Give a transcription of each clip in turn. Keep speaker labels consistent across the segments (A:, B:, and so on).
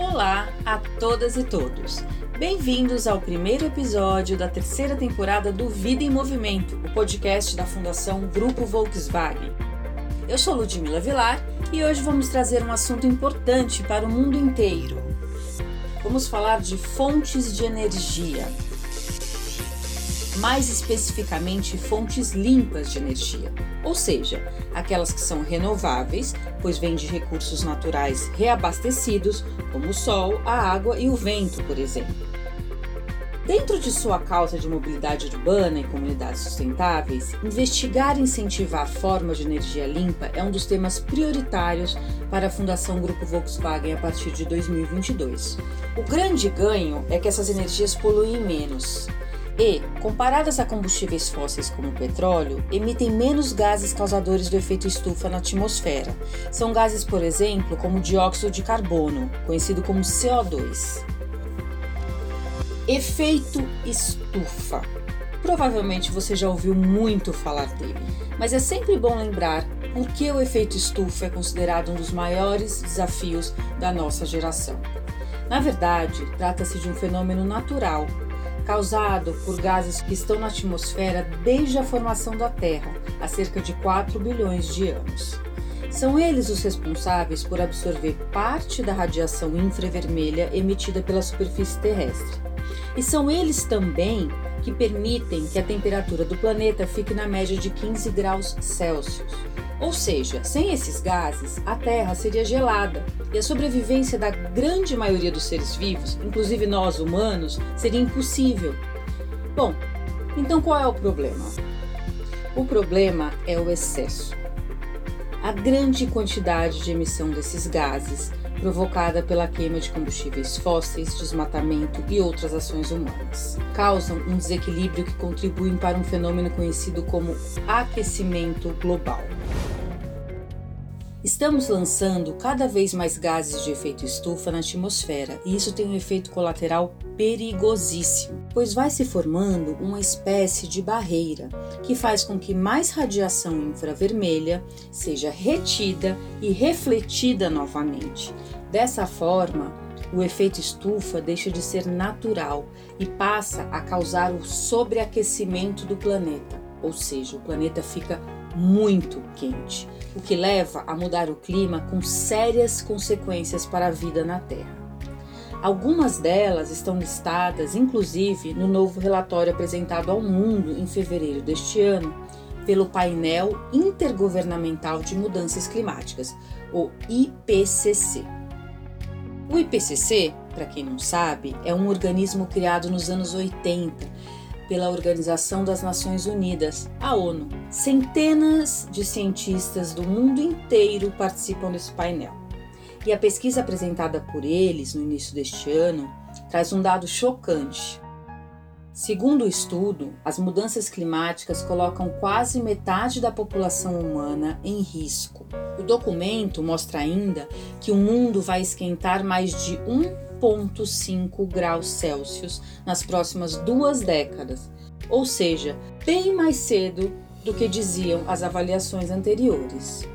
A: Olá a todas e todos. Bem-vindos ao primeiro episódio da terceira temporada do Vida em Movimento, o podcast da Fundação Grupo Volkswagen. Eu sou Ludmila Vilar e hoje vamos trazer um assunto importante para o mundo inteiro. Vamos falar de fontes de energia. Mais especificamente, fontes limpas de energia, ou seja, aquelas que são renováveis, pois vêm de recursos naturais reabastecidos, como o sol, a água e o vento, por exemplo. Dentro de sua causa de mobilidade urbana e comunidades sustentáveis, investigar e incentivar formas de energia limpa é um dos temas prioritários para a Fundação Grupo Volkswagen a partir de 2022. O grande ganho é que essas energias poluem menos e, comparadas a combustíveis fósseis como o petróleo, emitem menos gases causadores do efeito estufa na atmosfera. São gases, por exemplo, como o dióxido de carbono, conhecido como CO2. Efeito estufa. Provavelmente você já ouviu muito falar dele, mas é sempre bom lembrar por que o efeito estufa é considerado um dos maiores desafios da nossa geração. Na verdade, trata-se de um fenômeno natural causado por gases que estão na atmosfera desde a formação da Terra, há cerca de 4 bilhões de anos. São eles os responsáveis por absorver parte da radiação infravermelha emitida pela superfície terrestre. E são eles também que permitem que a temperatura do planeta fique na média de 15 graus Celsius. Ou seja, sem esses gases, a Terra seria gelada e a sobrevivência da grande maioria dos seres vivos, inclusive nós humanos, seria impossível. Bom, então qual é o problema? O problema é o excesso. A grande quantidade de emissão desses gases provocada pela queima de combustíveis fósseis, desmatamento e outras ações humanas. Causam um desequilíbrio que contribuem para um fenômeno conhecido como aquecimento global. Estamos lançando cada vez mais gases de efeito estufa na atmosfera e isso tem um efeito colateral perigosíssimo, pois vai se formando uma espécie de barreira que faz com que mais radiação infravermelha seja retida e refletida novamente. Dessa forma, o efeito estufa deixa de ser natural e passa a causar o sobreaquecimento do planeta, ou seja, o planeta fica muito quente o que leva a mudar o clima com sérias consequências para a vida na Terra. Algumas delas estão listadas, inclusive, no novo relatório apresentado ao mundo em fevereiro deste ano pelo Painel Intergovernamental de Mudanças Climáticas, o IPCC. O IPCC, para quem não sabe, é um organismo criado nos anos 80 pela Organização das Nações Unidas, a ONU. Centenas de cientistas do mundo inteiro participam desse painel. E a pesquisa apresentada por eles no início deste ano traz um dado chocante. Segundo o estudo, as mudanças climáticas colocam quase metade da população humana em risco. O documento mostra ainda que o mundo vai esquentar mais de um 1,5 graus Celsius nas próximas duas décadas, ou seja, bem mais cedo do que diziam as avaliações anteriores.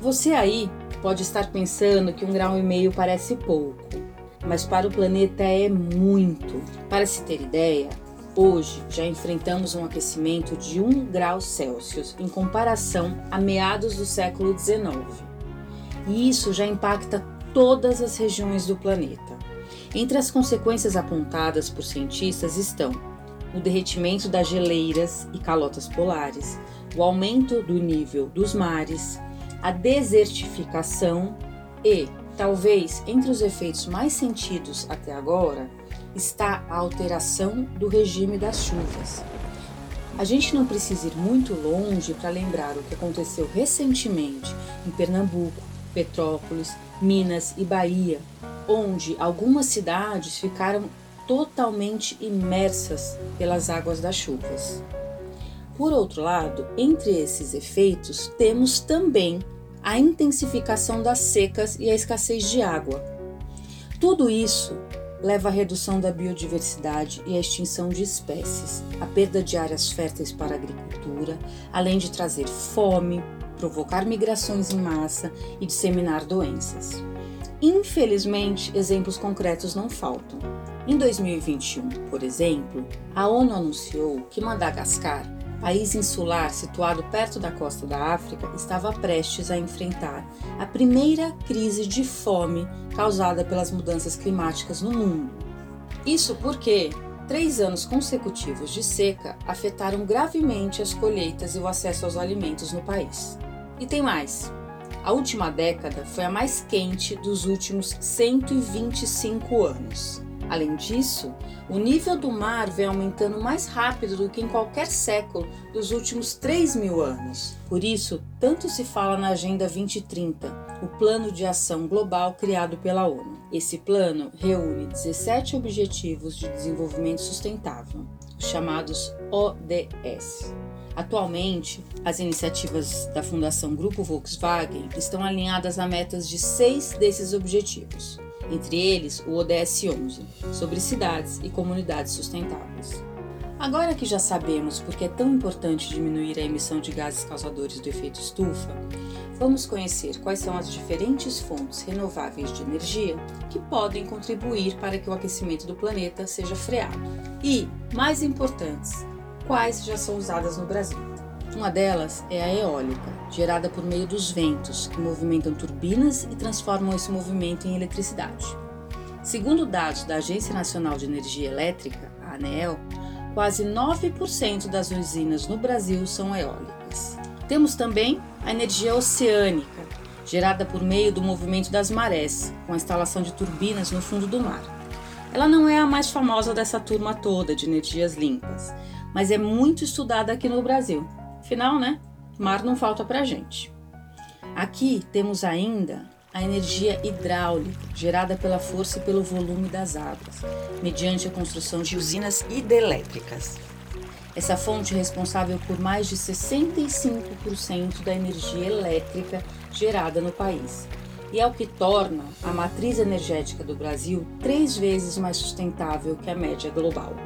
A: Você aí pode estar pensando que um grau e meio parece pouco, mas para o planeta é muito. Para se ter ideia, hoje já enfrentamos um aquecimento de 1 grau Celsius em comparação a meados do século XIX. E isso já impacta todas as regiões do planeta. Entre as consequências apontadas por cientistas estão o derretimento das geleiras e calotas polares, o aumento do nível dos mares, a desertificação e, talvez entre os efeitos mais sentidos até agora, está a alteração do regime das chuvas. A gente não precisa ir muito longe para lembrar o que aconteceu recentemente em Pernambuco, Petrópolis, Minas e Bahia, onde algumas cidades ficaram totalmente imersas pelas águas das chuvas. Por outro lado, entre esses efeitos, temos também a intensificação das secas e a escassez de água. Tudo isso leva à redução da biodiversidade e à extinção de espécies, à perda de áreas férteis para a agricultura, além de trazer fome, provocar migrações em massa e disseminar doenças. infelizmente, exemplos concretos não faltam. Em 2021, por exemplo, a ONU anunciou que Madagascar, país insular situado perto da costa da África, estava prestes a enfrentar a primeira crise de fome causada pelas mudanças climáticas no mundo. Isso porque três anos consecutivos de seca afetaram gravemente as colheitas e o acesso aos alimentos no país. E tem mais. A última década foi a mais quente dos últimos 125 anos. Além disso, o nível do mar vem aumentando mais rápido do que em qualquer século dos últimos 3 mil anos. Por isso, tanto se fala na Agenda 2030, o Plano de Ação Global criado pela ONU. Esse plano reúne 17 Objetivos de Desenvolvimento Sustentável, os chamados ODS. Atualmente, as iniciativas da Fundação Grupo Volkswagen estão alinhadas a metas de seis desses objetivos, entre eles o ODS 11, sobre cidades e comunidades sustentáveis. Agora que já sabemos por que é tão importante diminuir a emissão de gases causadores do efeito estufa, vamos conhecer quais são as diferentes fontes renováveis de energia que podem contribuir para que o aquecimento do planeta seja freado. E, mais importantes, quais já são usadas no Brasil. Uma delas é a eólica, gerada por meio dos ventos, que movimentam turbinas e transformam esse movimento em eletricidade. Segundo dados da Agência Nacional de Energia Elétrica, a ANEEL, quase 9% das usinas no Brasil são eólicas. Temos também a energia oceânica, gerada por meio do movimento das marés, com a instalação de turbinas no fundo do mar. Ela não é a mais famosa dessa turma toda de energias limpas, mas é muito estudada aqui no Brasil. Afinal, né? Mar não falta pra gente. Aqui temos ainda a energia hidráulica, gerada pela força e pelo volume das águas, mediante a construção de usinas hidrelétricas. Essa fonte é responsável por mais de 65% da energia elétrica gerada no país e é o que torna a matriz energética do Brasil três vezes mais sustentável que a média global.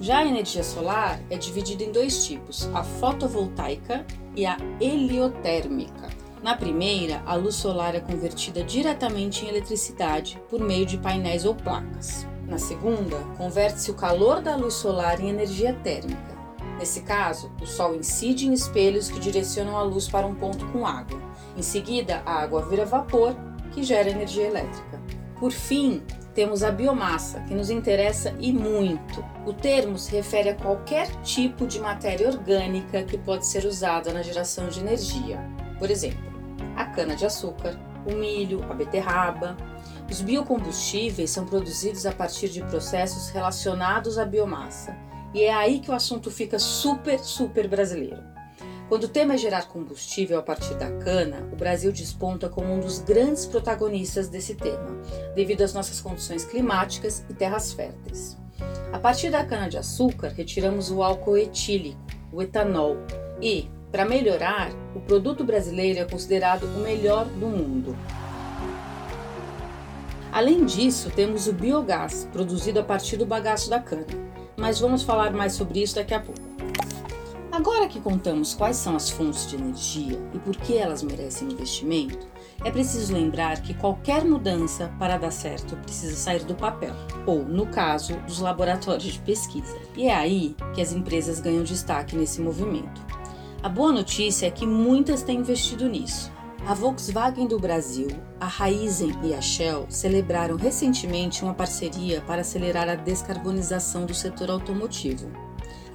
A: Já a energia solar é dividida em dois tipos, a fotovoltaica e a heliotérmica. Na primeira, a luz solar é convertida diretamente em eletricidade por meio de painéis ou placas. Na segunda, converte-se o calor da luz solar em energia térmica. Nesse caso, o Sol incide em espelhos que direcionam a luz para um ponto com água. Em seguida, a água vira vapor, que gera energia elétrica. Por fim, temos a biomassa, que nos interessa e muito. O termo se refere a qualquer tipo de matéria orgânica que pode ser usada na geração de energia. Por exemplo, a cana-de-açúcar, o milho, a beterraba. Os biocombustíveis são produzidos a partir de processos relacionados à biomassa. E é aí que o assunto fica super, super brasileiro. Quando o tema é gerar combustível a partir da cana, o Brasil desponta como um dos grandes protagonistas desse tema, devido às nossas condições climáticas e terras férteis. A partir da cana-de-açúcar, retiramos o álcool etílico, o etanol, e, para melhorar, o produto brasileiro é considerado o melhor do mundo. Além disso, temos o biogás, produzido a partir do bagaço da cana, mas vamos falar mais sobre isso daqui a pouco. Agora que contamos quais são as fontes de energia e por que elas merecem investimento, é preciso lembrar que qualquer mudança para dar certo precisa sair do papel, ou, no caso, dos laboratórios de pesquisa. E é aí que as empresas ganham destaque nesse movimento. A boa notícia é que muitas têm investido nisso. A Volkswagen do Brasil, a Raizen e a Shell celebraram recentemente uma parceria para acelerar a descarbonização do setor automotivo.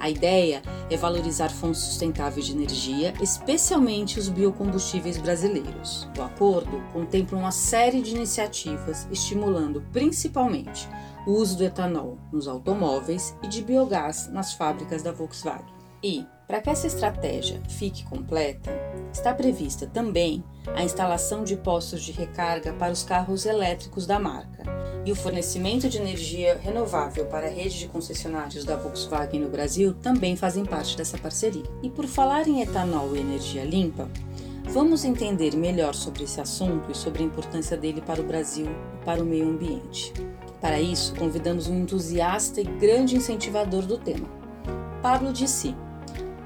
A: A ideia é valorizar fontes sustentáveis de energia, especialmente os biocombustíveis brasileiros. O acordo contempla uma série de iniciativas estimulando principalmente o uso do etanol nos automóveis e de biogás nas fábricas da Volkswagen. E, para que essa estratégia fique completa, está prevista também a instalação de postos de recarga para os carros elétricos da marca e o fornecimento de energia renovável para a rede de concessionários da Volkswagen no Brasil também fazem parte dessa parceria. E por falar em etanol e energia limpa, vamos entender melhor sobre esse assunto e sobre a importância dele para o Brasil e para o meio ambiente. Para isso, convidamos um entusiasta e grande incentivador do tema, Pablo Dissi.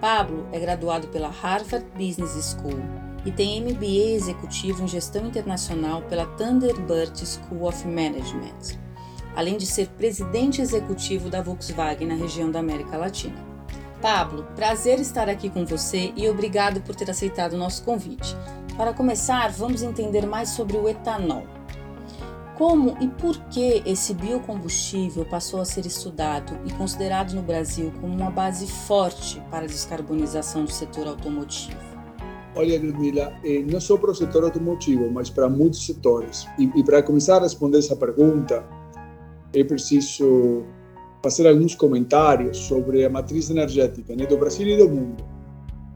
A: Pablo é graduado pela Harvard Business School e tem MBA executivo em gestão internacional pela Thunderbird School of Management, além de ser presidente executivo da Volkswagen na região da América Latina. Pablo, prazer estar aqui com você e obrigado por ter aceitado o nosso convite. Para começar, vamos entender mais sobre o etanol. Como e por que esse biocombustível passou a ser estudado e considerado no Brasil como uma base forte para a descarbonização do setor automotivo?
B: Olha, Ludmila, eh, não só para o setor automotivo, mas para muitos setores. E, e para começar a responder essa pergunta, é preciso fazer alguns comentários sobre a matriz energética né, do Brasil e do mundo.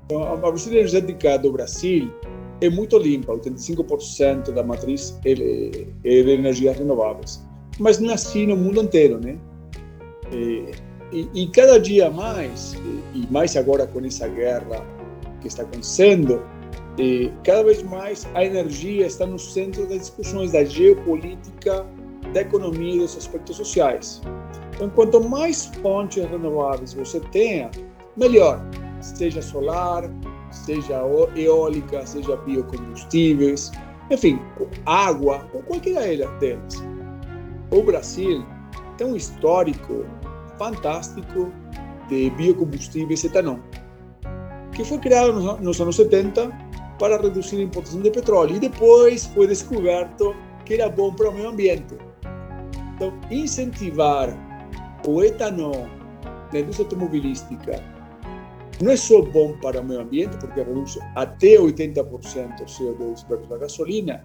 B: Então, a matriz energética do Brasil é muito limpa, 85% da matriz é, é de energias renováveis. Mas não é assim no mundo inteiro, né? E, e, e, cada dia mais, e mais agora com essa guerra que está acontecendo, cada vez mais a energia está no centro das discussões da geopolítica, da economia e dos aspectos sociais. Então, quanto mais fontes renováveis você tenha, melhor. Seja solar, seja eólica, seja biocombustíveis, enfim, água, ou qualquer delas. O Brasil tem um histórico fantástico de biocombustíveis etanol, que foi criado nos anos 70 para reduzir a importação de petróleo e depois foi descoberto que era bom para o meio ambiente. Incentivar o etanol na indústria automobilística não é só bom para o meio ambiente, porque reduz até 80% o CO2 versus a gasolina,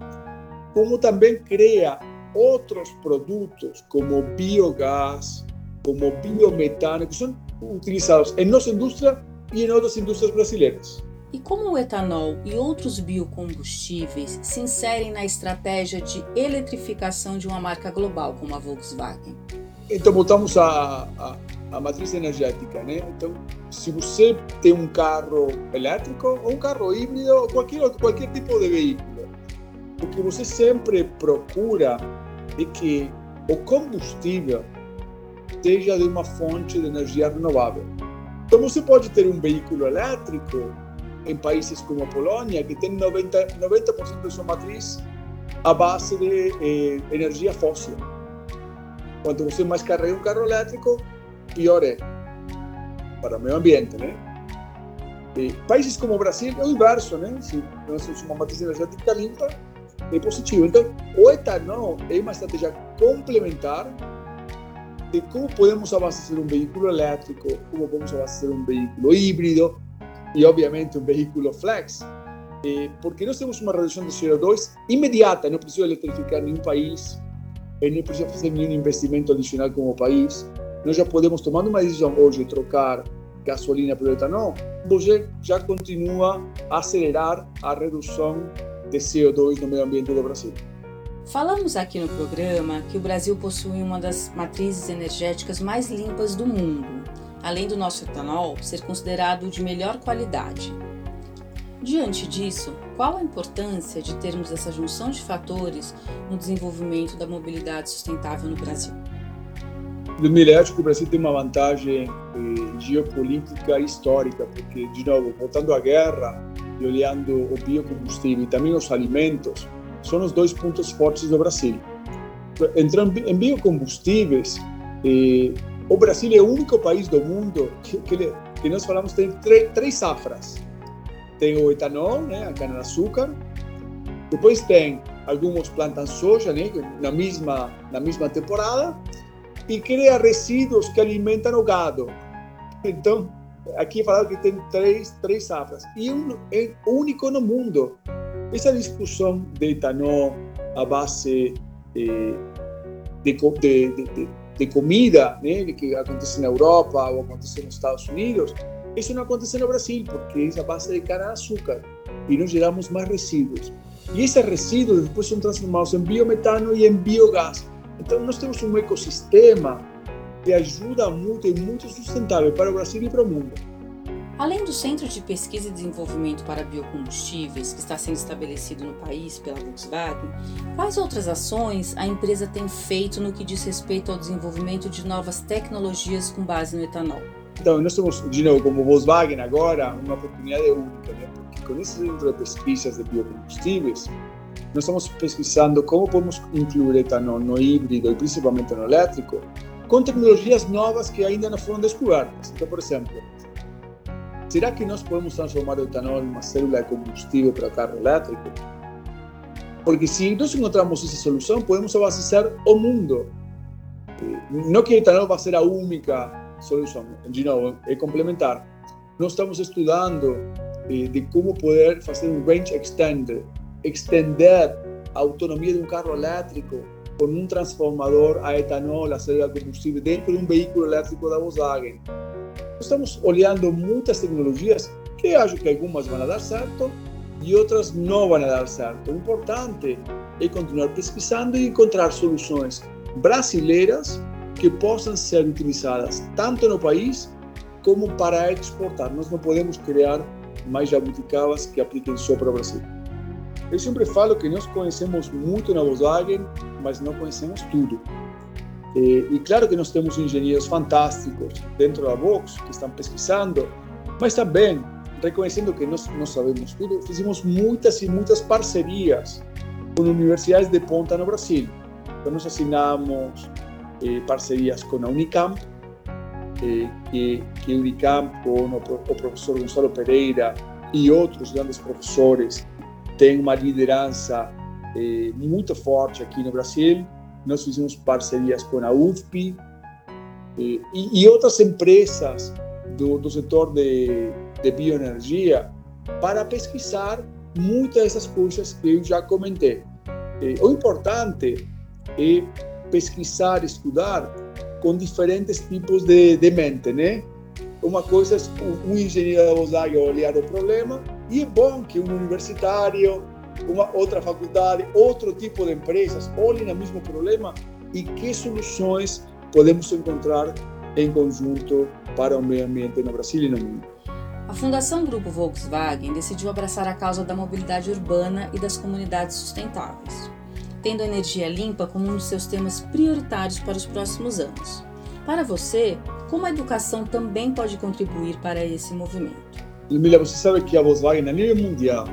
B: como também cria outros produtos como biogás, como biometano, que são utilizados em nossa indústria e em outras indústrias brasileiras.
A: E como o etanol e outros biocombustíveis se inserem na estratégia de eletrificação de uma marca global como a Volkswagen?
B: Então, voltamos a, a, a matriz energética, né? Então, se você tem um carro elétrico ou um carro híbrido ou qualquer, qualquer tipo de veículo, o que você sempre procura é que o combustível seja de uma fonte de energia renovável. Então, você pode ter um veículo elétrico em países como a Polônia, que tem 90%, 90 de sua matriz à base de eh, energia fóssil. Quanto você mais carrega um carro elétrico, pior é para o meio ambiente, né? E países como o Brasil é o inverso, né? Se nós temos uma matriz energética limpa, é positivo. Então, o etanol é uma estratégia complementar de como podemos abastecer um veículo elétrico, como podemos abastecer um veículo híbrido e, obviamente, um veículo flex. Porque nós temos uma redução de CO2 imediata, não precisa eletrificar nenhum país, não precisa fazer nenhum investimento adicional como país nós já podemos tomar uma decisão hoje trocar gasolina por etanol, você já continua a acelerar a redução de CO2 no meio ambiente do Brasil.
A: Falamos aqui no programa que o Brasil possui uma das matrizes energéticas mais limpas do mundo, além do nosso etanol ser considerado de melhor qualidade. Diante disso, qual a importância de termos essa junção de fatores no desenvolvimento da mobilidade sustentável no Brasil?
B: Ludmila, acho que o Brasil tem uma vantagem eh, geopolítica histórica, porque, de novo, voltando à guerra e olhando o biocombustível e também os alimentos, são os dois pontos fortes do Brasil. Entrando em biocombustíveis, eh, o Brasil é o único país do mundo que, que, que nós falamos tem três, três safras. Tem o etanol, né, a cana-de-açúcar, depois tem alguns plantam soja, né, na mesma na mesma temporada, e cria resíduos que alimentam o gado. Então, aqui falado que tem três, três safras. E um, é único no mundo. Essa discussão de etanol a base eh, de, de, de, de, comida, né, que acontece na Europa ou acontece nos Estados Unidos, isso não acontece no Brasil, porque é a base de cana-açúcar e nós geramos mais resíduos. E esses resíduos depois são transformados em biometano e em biogás. Então, nós temos um ecossistema de ajuda mútua e muito sustentável para o Brasil e para o mundo.
A: Além do Centro de Pesquisa e Desenvolvimento para Biocombustíveis, que está sendo estabelecido no país pela Volkswagen, quais outras ações a empresa tem feito no que diz respeito ao desenvolvimento de novas tecnologias com base no etanol?
B: Então, nós temos, de novo, como Volkswagen agora, uma oportunidade única, né? porque com esse centro de pesquisas de biocombustíveis, nós estamos pesquisando como podemos incluir etanol no híbrido e principalmente no elétrico, com tecnologias novas que ainda não foram descobertas. Então, por exemplo, será que nós podemos transformar o etanol em uma célula de combustível para carro elétrico? Porque se nós encontramos essa solução, podemos abastecer o mundo. Não que o etanol vai ser a única solução, de novo, é complementar. Nós estamos estudando eh, de como poder fazer um range extender, extender a autonomia de um carro elétrico com um transformador a etanol, a célula de combustível, dentro de um veículo elétrico da Volkswagen. Estamos olhando muitas tecnologias que acho que algumas vão dar certo e outras não vão dar certo. O importante é continuar pesquisando e encontrar soluções brasileiras que possam ser utilizadas tanto no país como para exportar. Nós não podemos criar mais jabuticabas que apliquem só para o Brasil. Eu sempre falo que nós conhecemos muito na Volkswagen, mas não conhecemos tudo. E, e, claro que nós temos engenheiros fantásticos dentro da Vox que estão pesquisando, mas também reconhecendo que nós não sabemos tudo, fizemos muitas e muitas parcerias com universidades de ponta no Brasil. Então nós assinamos eh, parcerias com a Unicamp, eh, que, que Unicamp com o, o professor Gonçalo Pereira e outros grandes professores tem uma liderança eh, muito forte aqui no Brasil. Nós fizemos parcerias com a UFP eh, e, e, outras empresas do, do setor de, de bioenergia para pesquisar muitas dessas coisas que eu já comentei. Eh, o importante é pesquisar, estudar com diferentes tipos de, de mente, né? Uma coisa é um engenheiro da Volkswagen olhar o problema e é bom que um universitário, uma outra faculdade, outro tipo de empresas olhem o mesmo problema e que soluções podemos encontrar em conjunto para o meio ambiente no Brasil e no mundo.
A: A Fundação Grupo Volkswagen decidiu abraçar a causa da mobilidade urbana e das comunidades sustentáveis, tendo a energia limpa como um dos seus temas prioritários para os próximos anos. Para você, como a educação também pode contribuir para esse movimento?
B: Ludmila, você sabe que a Volkswagen, a nível mundial,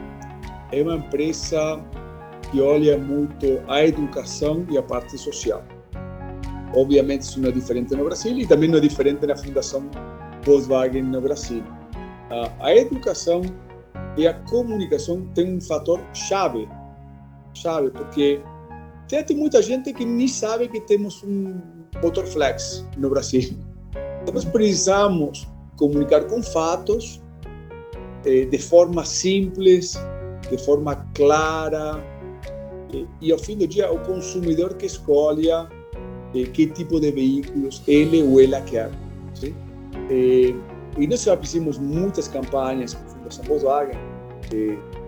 B: é uma empresa que olha muito a educação e a parte social. Obviamente, isso não é diferente no Brasil e também não é diferente na Fundação Volkswagen no Brasil. A educação e a comunicação tem um fator chave, chave, porque tem muita gente que nem sabe que temos um motor flex no Brasil. Então, nós precisamos comunicar com fatos eh, de forma simples, de forma clara, eh, e ao fim do dia o consumidor que escolha eh, que tipo de veículos ele ou ela quer. Sim? e nós já fizemos muitas campanhas com a Fundação Volkswagen,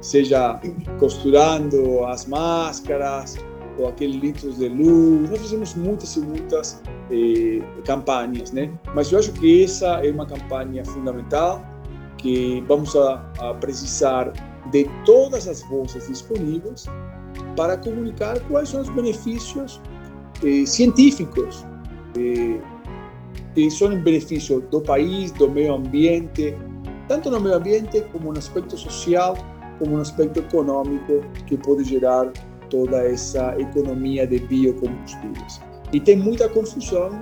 B: seja costurando as máscaras, ou aqueles litros de luz. Nós fizemos muitas e muitas eh, campanhas, né? Mas eu acho que essa é uma campanha fundamental que vamos a, a precisar de todas as vozes disponíveis para comunicar quais são os benefícios eh, científicos eh, que são em benefício do país, do meio ambiente, tanto no meio ambiente como no aspecto social, como no aspecto econômico que pode gerar toda essa economia de biocombustíveis. E tem muita confusão,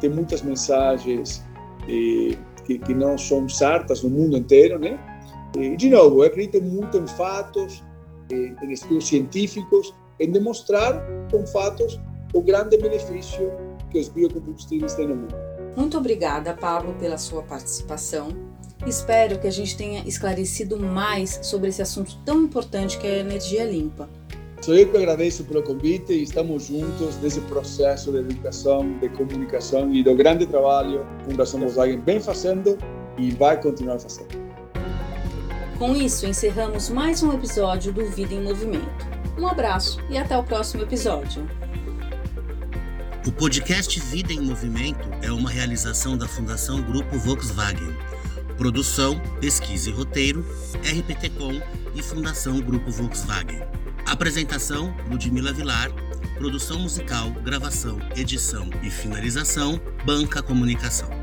B: tem muitas mensagens eh, que, que não são certas no mundo inteiro, né? E, de novo, eu acredito muito em fatos, em estudos científicos, em demonstrar com fatos o grande benefício que os biocombustíveis têm no mundo.
A: Muito obrigada, Pablo, pela sua participação. Espero que a gente tenha esclarecido mais sobre esse assunto tão importante que é a energia limpa.
B: Sou eu que agradeço pelo convite e estamos juntos nesse processo de educação, de comunicação e do grande trabalho que a Fundação Volkswagen vem fazendo e vai continuar fazendo.
A: Com isso, encerramos mais um episódio do Vida em Movimento. Um abraço e até o próximo episódio.
C: O podcast Vida em Movimento é uma realização da Fundação Grupo Volkswagen. Produção, pesquisa e roteiro, RPT-Com e Fundação Grupo Volkswagen. Apresentação: Ludmila Vilar. Produção musical, gravação, edição e finalização: Banca Comunicação.